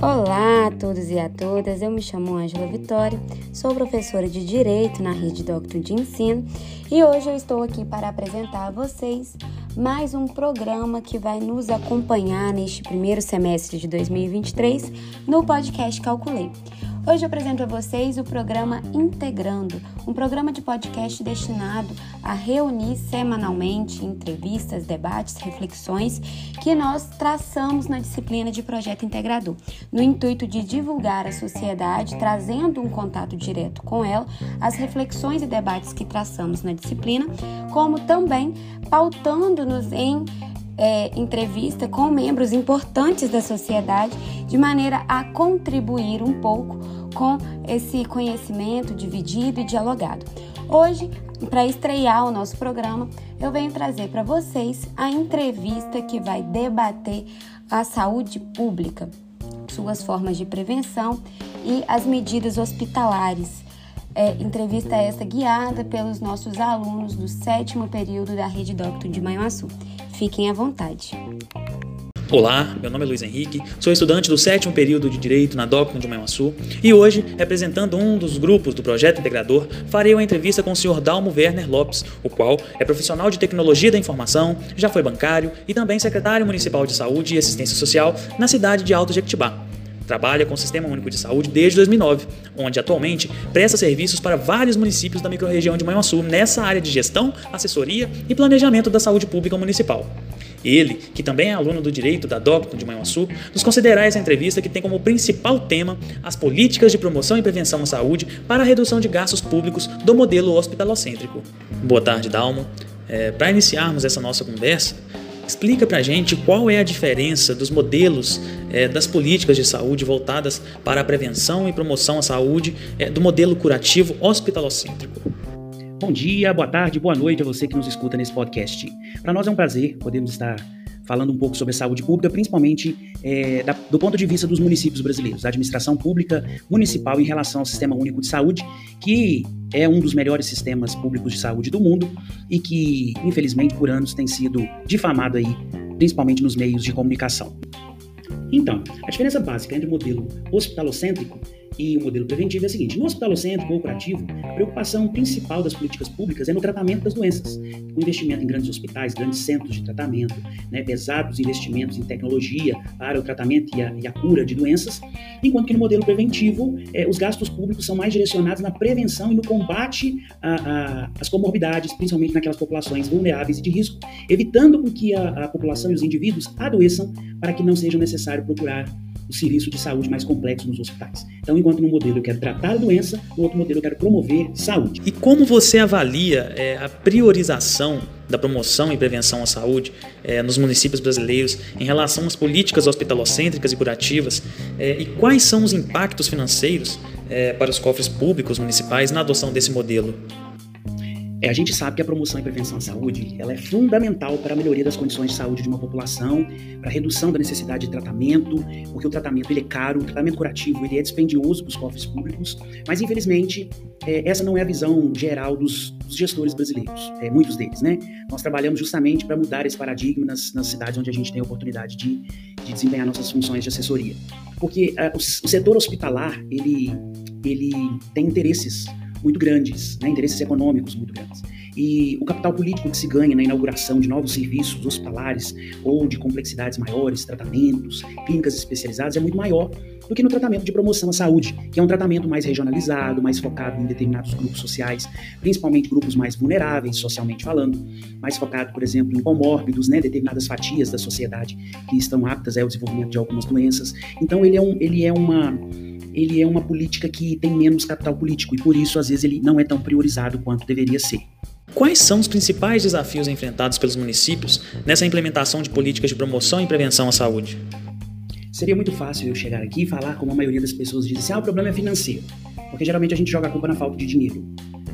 Olá a todos e a todas, eu me chamo Ângela Vitória, sou professora de Direito na Rede Doctor de Ensino e hoje eu estou aqui para apresentar a vocês mais um programa que vai nos acompanhar neste primeiro semestre de 2023 no podcast Calculei. Hoje eu apresento a vocês o programa Integrando, um programa de podcast destinado a reunir semanalmente entrevistas, debates, reflexões que nós traçamos na disciplina de projeto integrador, no intuito de divulgar à sociedade, trazendo um contato direto com ela, as reflexões e debates que traçamos na disciplina, como também pautando-nos em é, entrevista com membros importantes da sociedade, de maneira a contribuir um pouco com esse conhecimento dividido e dialogado. Hoje, para estrear o nosso programa, eu venho trazer para vocês a entrevista que vai debater a saúde pública, suas formas de prevenção e as medidas hospitalares. É, entrevista essa guiada pelos nossos alunos do sétimo período da Rede Doctor de Manhuaçu. Fiquem à vontade. Olá, meu nome é Luiz Henrique, sou estudante do sétimo período de Direito na Docton de Manhuaçu e hoje, representando um dos grupos do projeto integrador, farei uma entrevista com o Sr. Dalmo Werner Lopes, o qual é profissional de tecnologia da informação, já foi bancário e também secretário municipal de saúde e assistência social na cidade de Alto Jequitibá. Trabalha com o Sistema Único de Saúde desde 2009, onde atualmente presta serviços para vários municípios da microrregião de Manhuaçu nessa área de gestão, assessoria e planejamento da saúde pública municipal. Ele, que também é aluno do direito da Docton de Manhuaçu, nos considerará essa entrevista que tem como principal tema as políticas de promoção e prevenção à saúde para a redução de gastos públicos do modelo hospitalocêntrico. Boa tarde, Dalmo. É, para iniciarmos essa nossa conversa, Explica para a gente qual é a diferença dos modelos é, das políticas de saúde voltadas para a prevenção e promoção à saúde é, do modelo curativo hospitalocêntrico. Bom dia, boa tarde, boa noite a você que nos escuta nesse podcast. Para nós é um prazer podermos estar falando um pouco sobre a saúde pública, principalmente é, da, do ponto de vista dos municípios brasileiros, da administração pública municipal em relação ao Sistema Único de Saúde, que é um dos melhores sistemas públicos de saúde do mundo e que, infelizmente, por anos tem sido difamado aí, principalmente nos meios de comunicação. Então, a diferença básica entre o modelo hospitalocêntrico e o modelo preventivo é o seguinte: no hospitalocêntrico ou curativo, a preocupação principal das políticas públicas é no tratamento das doenças, o investimento em grandes hospitais, grandes centros de tratamento, né, pesados investimentos em tecnologia para o tratamento e a, e a cura de doenças, enquanto que no modelo preventivo, é, os gastos públicos são mais direcionados na prevenção e no combate às comorbidades, principalmente naquelas populações vulneráveis e de risco, evitando com que a, a população e os indivíduos adoeçam para que não seja necessário procurar o serviço de saúde mais complexo nos hospitais. Então, enquanto no modelo eu quero tratar a doença, no outro modelo eu quero promover saúde. E como você avalia é, a priorização da promoção e prevenção à saúde é, nos municípios brasileiros em relação às políticas hospitalocêntricas e curativas é, e quais são os impactos financeiros é, para os cofres públicos municipais na adoção desse modelo? É, a gente sabe que a promoção e prevenção à saúde ela é fundamental para a melhoria das condições de saúde de uma população, para a redução da necessidade de tratamento, porque o tratamento ele é caro, o tratamento curativo ele é dispendioso para os cofres públicos, mas infelizmente é, essa não é a visão geral dos, dos gestores brasileiros, é, muitos deles, né? Nós trabalhamos justamente para mudar esse paradigma nas, nas, cidades onde a gente tem a oportunidade de, de desempenhar nossas funções de assessoria, porque uh, o, o setor hospitalar ele ele tem interesses muito grandes, né, interesses econômicos muito grandes. E o capital político que se ganha na inauguração de novos serviços hospitalares ou de complexidades maiores, tratamentos, clínicas especializadas, é muito maior do que no tratamento de promoção à saúde, que é um tratamento mais regionalizado, mais focado em determinados grupos sociais, principalmente grupos mais vulneráveis, socialmente falando, mais focado, por exemplo, em comórbidos, né, determinadas fatias da sociedade que estão aptas ao desenvolvimento de algumas doenças. Então, ele é, um, ele é uma ele é uma política que tem menos capital político e por isso às vezes ele não é tão priorizado quanto deveria ser. Quais são os principais desafios enfrentados pelos municípios nessa implementação de políticas de promoção e prevenção à saúde? Seria muito fácil eu chegar aqui e falar como a maioria das pessoas diz assim, ah, o problema é financeiro, porque geralmente a gente joga a culpa na falta de dinheiro.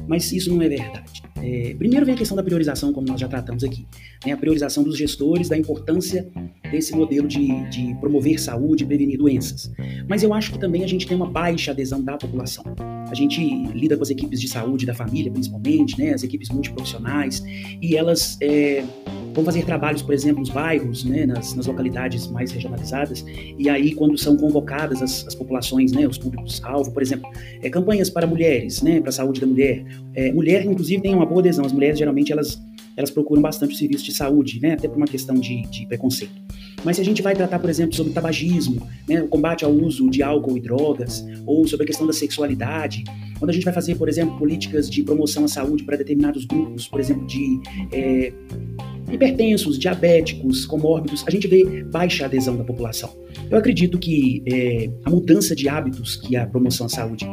Mas isso não é verdade. É, primeiro vem a questão da priorização, como nós já tratamos aqui. Né? A priorização dos gestores, da importância desse modelo de, de promover saúde prevenir doenças. Mas eu acho que também a gente tem uma baixa adesão da população. A gente lida com as equipes de saúde da família, principalmente, né? as equipes multiprofissionais, e elas, é, vão fazer trabalhos, por exemplo, nos bairros, né, nas, nas localidades mais regionalizadas, e aí quando são convocadas as, as populações, né, os públicos-alvo, por exemplo, é, campanhas para mulheres, né, para a saúde da mulher. É, mulher, inclusive, tem uma boa adesão. As mulheres, geralmente, elas, elas procuram bastante o serviço de saúde, né, até por uma questão de, de preconceito. Mas se a gente vai tratar, por exemplo, sobre tabagismo, né, o combate ao uso de álcool e drogas, ou sobre a questão da sexualidade, quando a gente vai fazer, por exemplo, políticas de promoção à saúde para determinados grupos, por exemplo, de é, hipertensos, diabéticos, comórbidos, a gente vê baixa adesão da população. Eu acredito que é, a mudança de hábitos que a promoção à saúde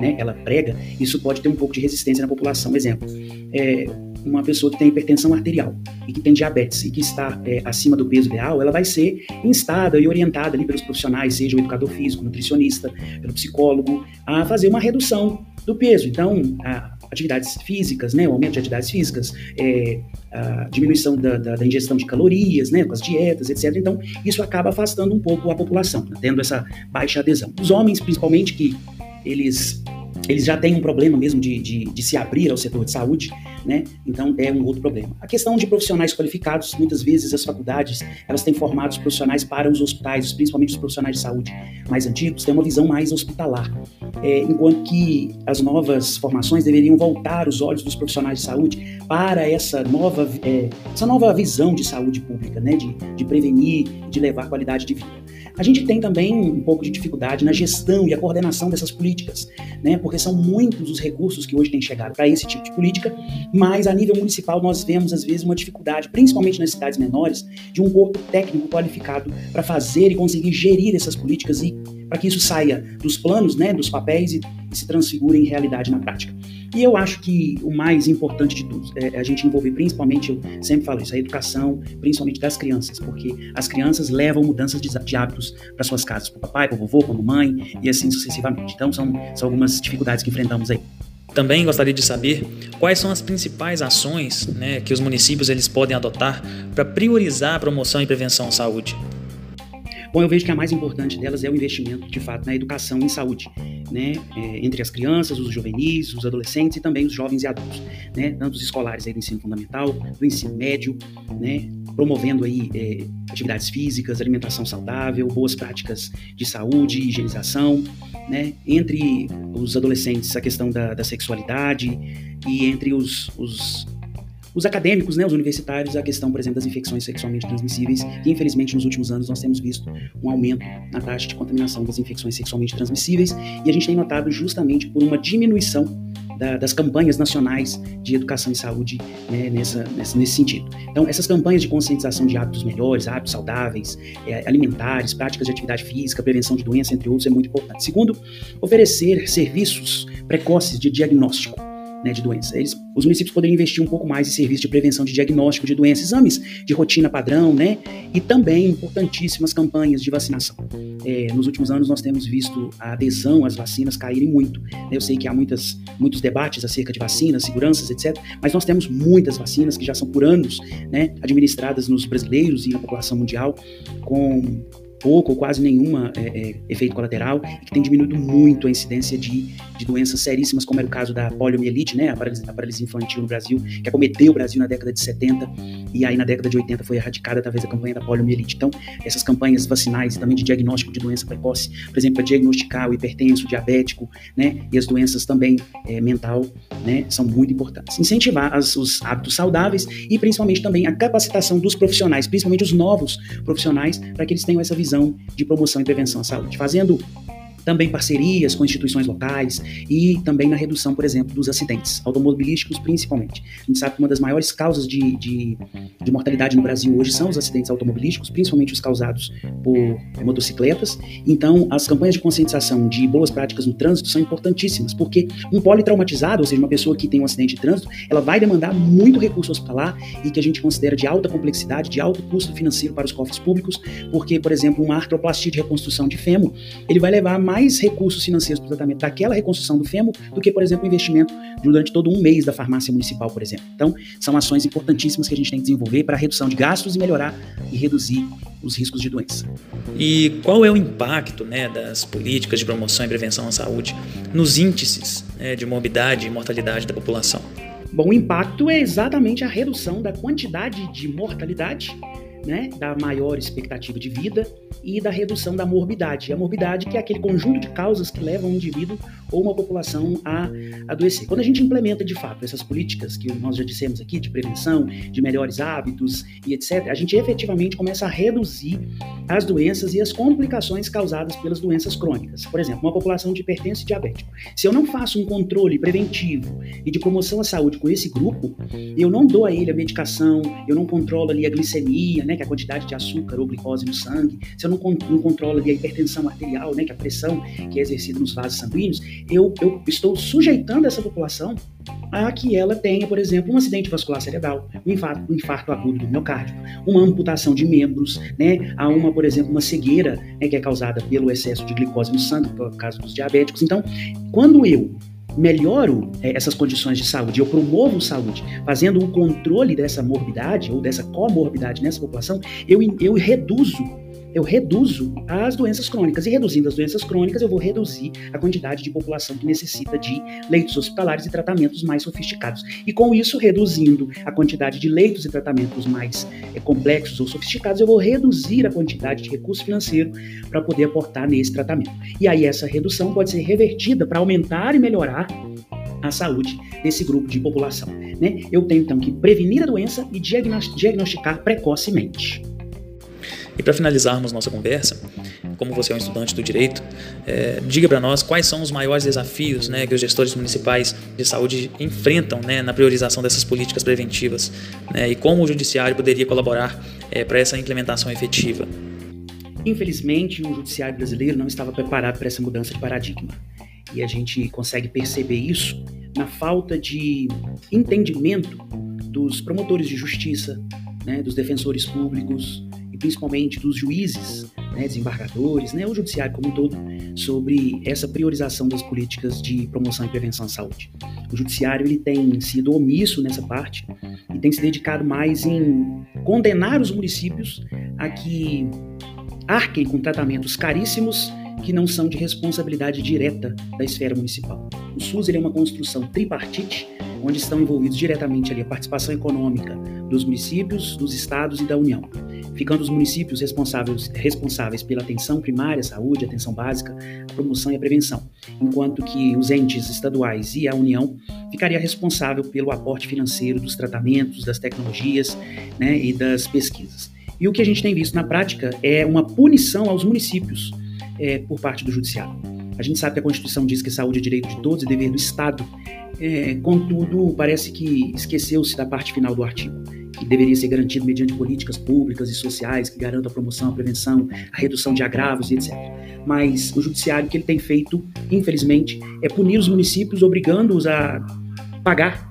né, ela prega, isso pode ter um pouco de resistência na população. Exemplo, é, uma pessoa que tem hipertensão arterial e que tem diabetes e que está é, acima do peso ideal, ela vai ser instada e orientada ali pelos profissionais, seja o educador físico, nutricionista, pelo psicólogo, a fazer uma redução do peso. Então, a, atividades físicas, né, o aumento de atividades físicas, é, a diminuição da, da, da, ingestão de calorias, né, com as dietas, etc. Então, isso acaba afastando um pouco a população, tendo essa baixa adesão. Os homens, principalmente, que eles eles já têm um problema mesmo de, de, de, se abrir ao setor de saúde, né? Então é um outro problema. A questão de profissionais qualificados, muitas vezes as faculdades elas têm formados profissionais para os hospitais, principalmente os profissionais de saúde mais antigos, têm uma visão mais hospitalar, é, enquanto que as novas formações deveriam voltar os olhos dos profissionais de saúde para essa nova, é, essa nova visão de saúde pública, né? De, de prevenir, de levar qualidade de vida. A gente tem também um pouco de dificuldade na gestão e a coordenação dessas políticas, né? Porque são muitos os recursos que hoje têm chegado para esse tipo de política, mas a nível municipal nós vemos às vezes uma dificuldade, principalmente nas cidades menores, de um corpo técnico qualificado para fazer e conseguir gerir essas políticas e para que isso saia dos planos, né, dos papéis e, se transfigure em realidade na prática. E eu acho que o mais importante de tudo é a gente envolver, principalmente, eu sempre falo isso, a educação, principalmente das crianças, porque as crianças levam mudanças de, de hábitos para suas casas, para o papai, para o vovô, para a mamãe, e assim sucessivamente. Então, são, são algumas dificuldades que enfrentamos aí. Também gostaria de saber quais são as principais ações né, que os municípios eles podem adotar para priorizar a promoção e prevenção à saúde. Bom, eu vejo que a mais importante delas é o investimento, de fato, na educação em saúde, né, é, entre as crianças, os juvenis, os adolescentes e também os jovens e adultos, né, tanto os escolares aí do ensino fundamental, do ensino médio, né, promovendo aí é, atividades físicas, alimentação saudável, boas práticas de saúde, higienização, né, entre os adolescentes a questão da, da sexualidade e entre os, os os acadêmicos, né, os universitários, a questão, por exemplo, das infecções sexualmente transmissíveis, que infelizmente nos últimos anos nós temos visto um aumento na taxa de contaminação das infecções sexualmente transmissíveis, e a gente tem notado justamente por uma diminuição da, das campanhas nacionais de educação e saúde né, nessa, nessa, nesse sentido. Então, essas campanhas de conscientização de hábitos melhores, hábitos saudáveis, é, alimentares, práticas de atividade física, prevenção de doença, entre outros, é muito importante. Segundo, oferecer serviços precoces de diagnóstico né, de doenças. Eles, os municípios poderiam investir um pouco mais em serviços de prevenção de diagnóstico de doenças, exames de rotina padrão, né, e também importantíssimas campanhas de vacinação. É, nos últimos anos nós temos visto a adesão às vacinas caírem muito. Né, eu sei que há muitas, muitos debates acerca de vacinas, seguranças, etc., mas nós temos muitas vacinas que já são por anos né, administradas nos brasileiros e na população mundial com pouco ou quase nenhuma é, é, efeito colateral e que tem diminuído muito a incidência de, de doenças seríssimas, como era o caso da poliomielite, né, a paralisia, a paralisia infantil no Brasil, que acometeu o Brasil na década de 70 e aí na década de 80 foi erradicada através da campanha da poliomielite. Então, essas campanhas vacinais também de diagnóstico de doença precoce, por exemplo, para diagnosticar o hipertenso, o diabético, né, e as doenças também é, mental, né, são muito importantes. Incentivar as, os hábitos saudáveis e principalmente também a capacitação dos profissionais, principalmente os novos profissionais, para que eles tenham essa visão visão de promoção e prevenção à saúde, fazendo também parcerias com instituições locais e também na redução, por exemplo, dos acidentes automobilísticos, principalmente. A gente sabe que uma das maiores causas de, de, de mortalidade no Brasil hoje são os acidentes automobilísticos, principalmente os causados por motocicletas. Então, as campanhas de conscientização de boas práticas no trânsito são importantíssimas, porque um politraumatizado, ou seja, uma pessoa que tem um acidente de trânsito, ela vai demandar muito recurso hospitalar e que a gente considera de alta complexidade, de alto custo financeiro para os cofres públicos, porque, por exemplo, uma artroplastia de reconstrução de fêmur, ele vai levar mais recursos financeiros para o tratamento daquela reconstrução do fêmur do que, por exemplo, o investimento durante todo um mês da farmácia municipal, por exemplo. Então, são ações importantíssimas que a gente tem que desenvolver para a redução de gastos e melhorar e reduzir os riscos de doença. E qual é o impacto né, das políticas de promoção e prevenção à saúde nos índices né, de morbidade e mortalidade da população? Bom, o impacto é exatamente a redução da quantidade de mortalidade né, da maior expectativa de vida e da redução da morbidade. A morbidade que é aquele conjunto de causas que levam um indivíduo ou uma população a adoecer. Quando a gente implementa de fato essas políticas que nós já dissemos aqui de prevenção, de melhores hábitos e etc, a gente efetivamente começa a reduzir as doenças e as complicações causadas pelas doenças crônicas. Por exemplo, uma população de hipertenso e diabético. Se eu não faço um controle preventivo e de promoção à saúde com esse grupo, eu não dou a ele a medicação, eu não controlo ali a glicemia, né, né, que é a quantidade de açúcar ou glicose no sangue, se eu não, não controlo a hipertensão arterial, né, que é a pressão que é exercida nos vasos sanguíneos, eu, eu estou sujeitando essa população a que ela tenha, por exemplo, um acidente vascular cerebral, um infarto, um infarto agudo do miocárdio, uma amputação de membros, né, a uma, por exemplo, uma cegueira né, que é causada pelo excesso de glicose no sangue, por causa dos diabéticos. Então, quando eu melhoro é, essas condições de saúde, eu promovo saúde, fazendo o controle dessa morbidade ou dessa comorbidade nessa população, eu, eu reduzo eu reduzo as doenças crônicas. E reduzindo as doenças crônicas, eu vou reduzir a quantidade de população que necessita de leitos hospitalares e tratamentos mais sofisticados. E com isso, reduzindo a quantidade de leitos e tratamentos mais é, complexos ou sofisticados, eu vou reduzir a quantidade de recurso financeiro para poder aportar nesse tratamento. E aí, essa redução pode ser revertida para aumentar e melhorar a saúde desse grupo de população. Né? Eu tenho então que prevenir a doença e diagnosticar precocemente. E para finalizarmos nossa conversa, como você é um estudante do direito, é, diga para nós quais são os maiores desafios né, que os gestores municipais de saúde enfrentam né, na priorização dessas políticas preventivas né, e como o judiciário poderia colaborar é, para essa implementação efetiva. Infelizmente, o judiciário brasileiro não estava preparado para essa mudança de paradigma. E a gente consegue perceber isso na falta de entendimento dos promotores de justiça, né, dos defensores públicos, principalmente dos juízes, né, desembargadores, né, o judiciário como um todo, sobre essa priorização das políticas de promoção e prevenção à saúde. O judiciário ele tem sido omisso nessa parte e tem se dedicado mais em condenar os municípios a que arquem com tratamentos caríssimos que não são de responsabilidade direta da esfera municipal. O SUS ele é uma construção tripartite, onde estão envolvidos diretamente ali a participação econômica dos municípios, dos estados e da União ficando os municípios responsáveis, responsáveis pela atenção primária, saúde, atenção básica, promoção e prevenção, enquanto que os entes estaduais e a União ficaria responsável pelo aporte financeiro dos tratamentos, das tecnologias né, e das pesquisas. E o que a gente tem visto na prática é uma punição aos municípios é, por parte do Judiciário. A gente sabe que a Constituição diz que saúde é direito de todos e dever do Estado, é, contudo, parece que esqueceu-se da parte final do artigo que deveria ser garantido mediante políticas públicas e sociais que garantam a promoção, a prevenção, a redução de agravos e etc. Mas o judiciário que ele tem feito, infelizmente, é punir os municípios, obrigando-os a pagar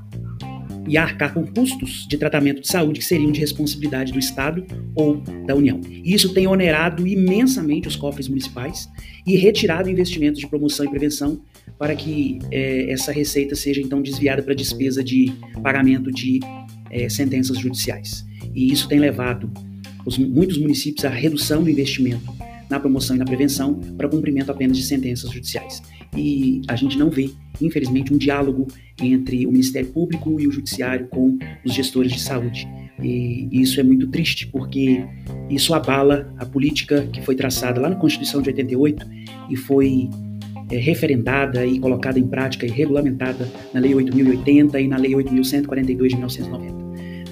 e arcar com custos de tratamento de saúde que seriam de responsabilidade do Estado ou da União. Isso tem onerado imensamente os cofres municipais e retirado investimentos de promoção e prevenção para que é, essa receita seja então desviada para despesa de pagamento de é, sentenças judiciais. E isso tem levado os, muitos municípios à redução do investimento na promoção e na prevenção para cumprimento apenas de sentenças judiciais. E a gente não vê, infelizmente, um diálogo entre o Ministério Público e o Judiciário com os gestores de saúde. E isso é muito triste, porque isso abala a política que foi traçada lá na Constituição de 88 e foi é, referendada e colocada em prática e regulamentada na Lei 8.080 e na Lei 8.142 de 1990 a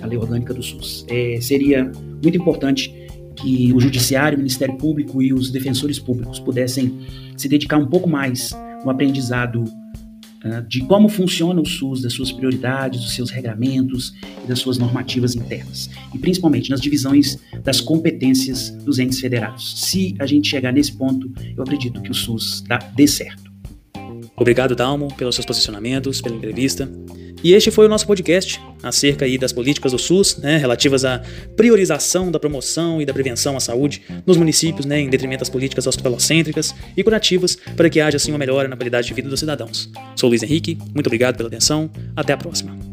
lei orgânica do SUS. É, seria muito importante que o Judiciário, o Ministério Público e os defensores públicos pudessem se dedicar um pouco mais no aprendizado uh, de como funciona o SUS, das suas prioridades, dos seus regramentos e das suas normativas internas. E principalmente nas divisões das competências dos entes federados. Se a gente chegar nesse ponto, eu acredito que o SUS dá, dê certo. Obrigado, Dalmo, pelos seus posicionamentos, pela entrevista. E este foi o nosso podcast acerca aí das políticas do SUS, né, relativas à priorização da promoção e da prevenção à saúde nos municípios, né, em detrimento das políticas hospitalocêntricas e curativas, para que haja assim uma melhora na qualidade de vida dos cidadãos. Sou Luiz Henrique, muito obrigado pela atenção, até a próxima.